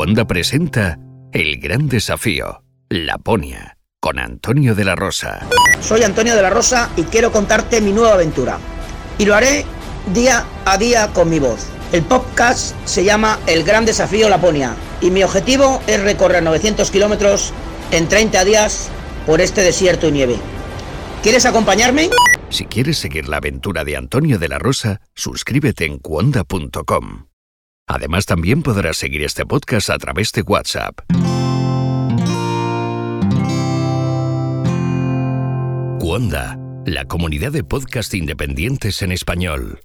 Cuonda presenta El Gran Desafío, Laponia, con Antonio de la Rosa. Soy Antonio de la Rosa y quiero contarte mi nueva aventura. Y lo haré día a día con mi voz. El podcast se llama El Gran Desafío Laponia y mi objetivo es recorrer 900 kilómetros en 30 días por este desierto y nieve. ¿Quieres acompañarme? Si quieres seguir la aventura de Antonio de la Rosa, suscríbete en cuonda.com. Además, también podrás seguir este podcast a través de WhatsApp. Cuonda, la comunidad de podcast independientes en español.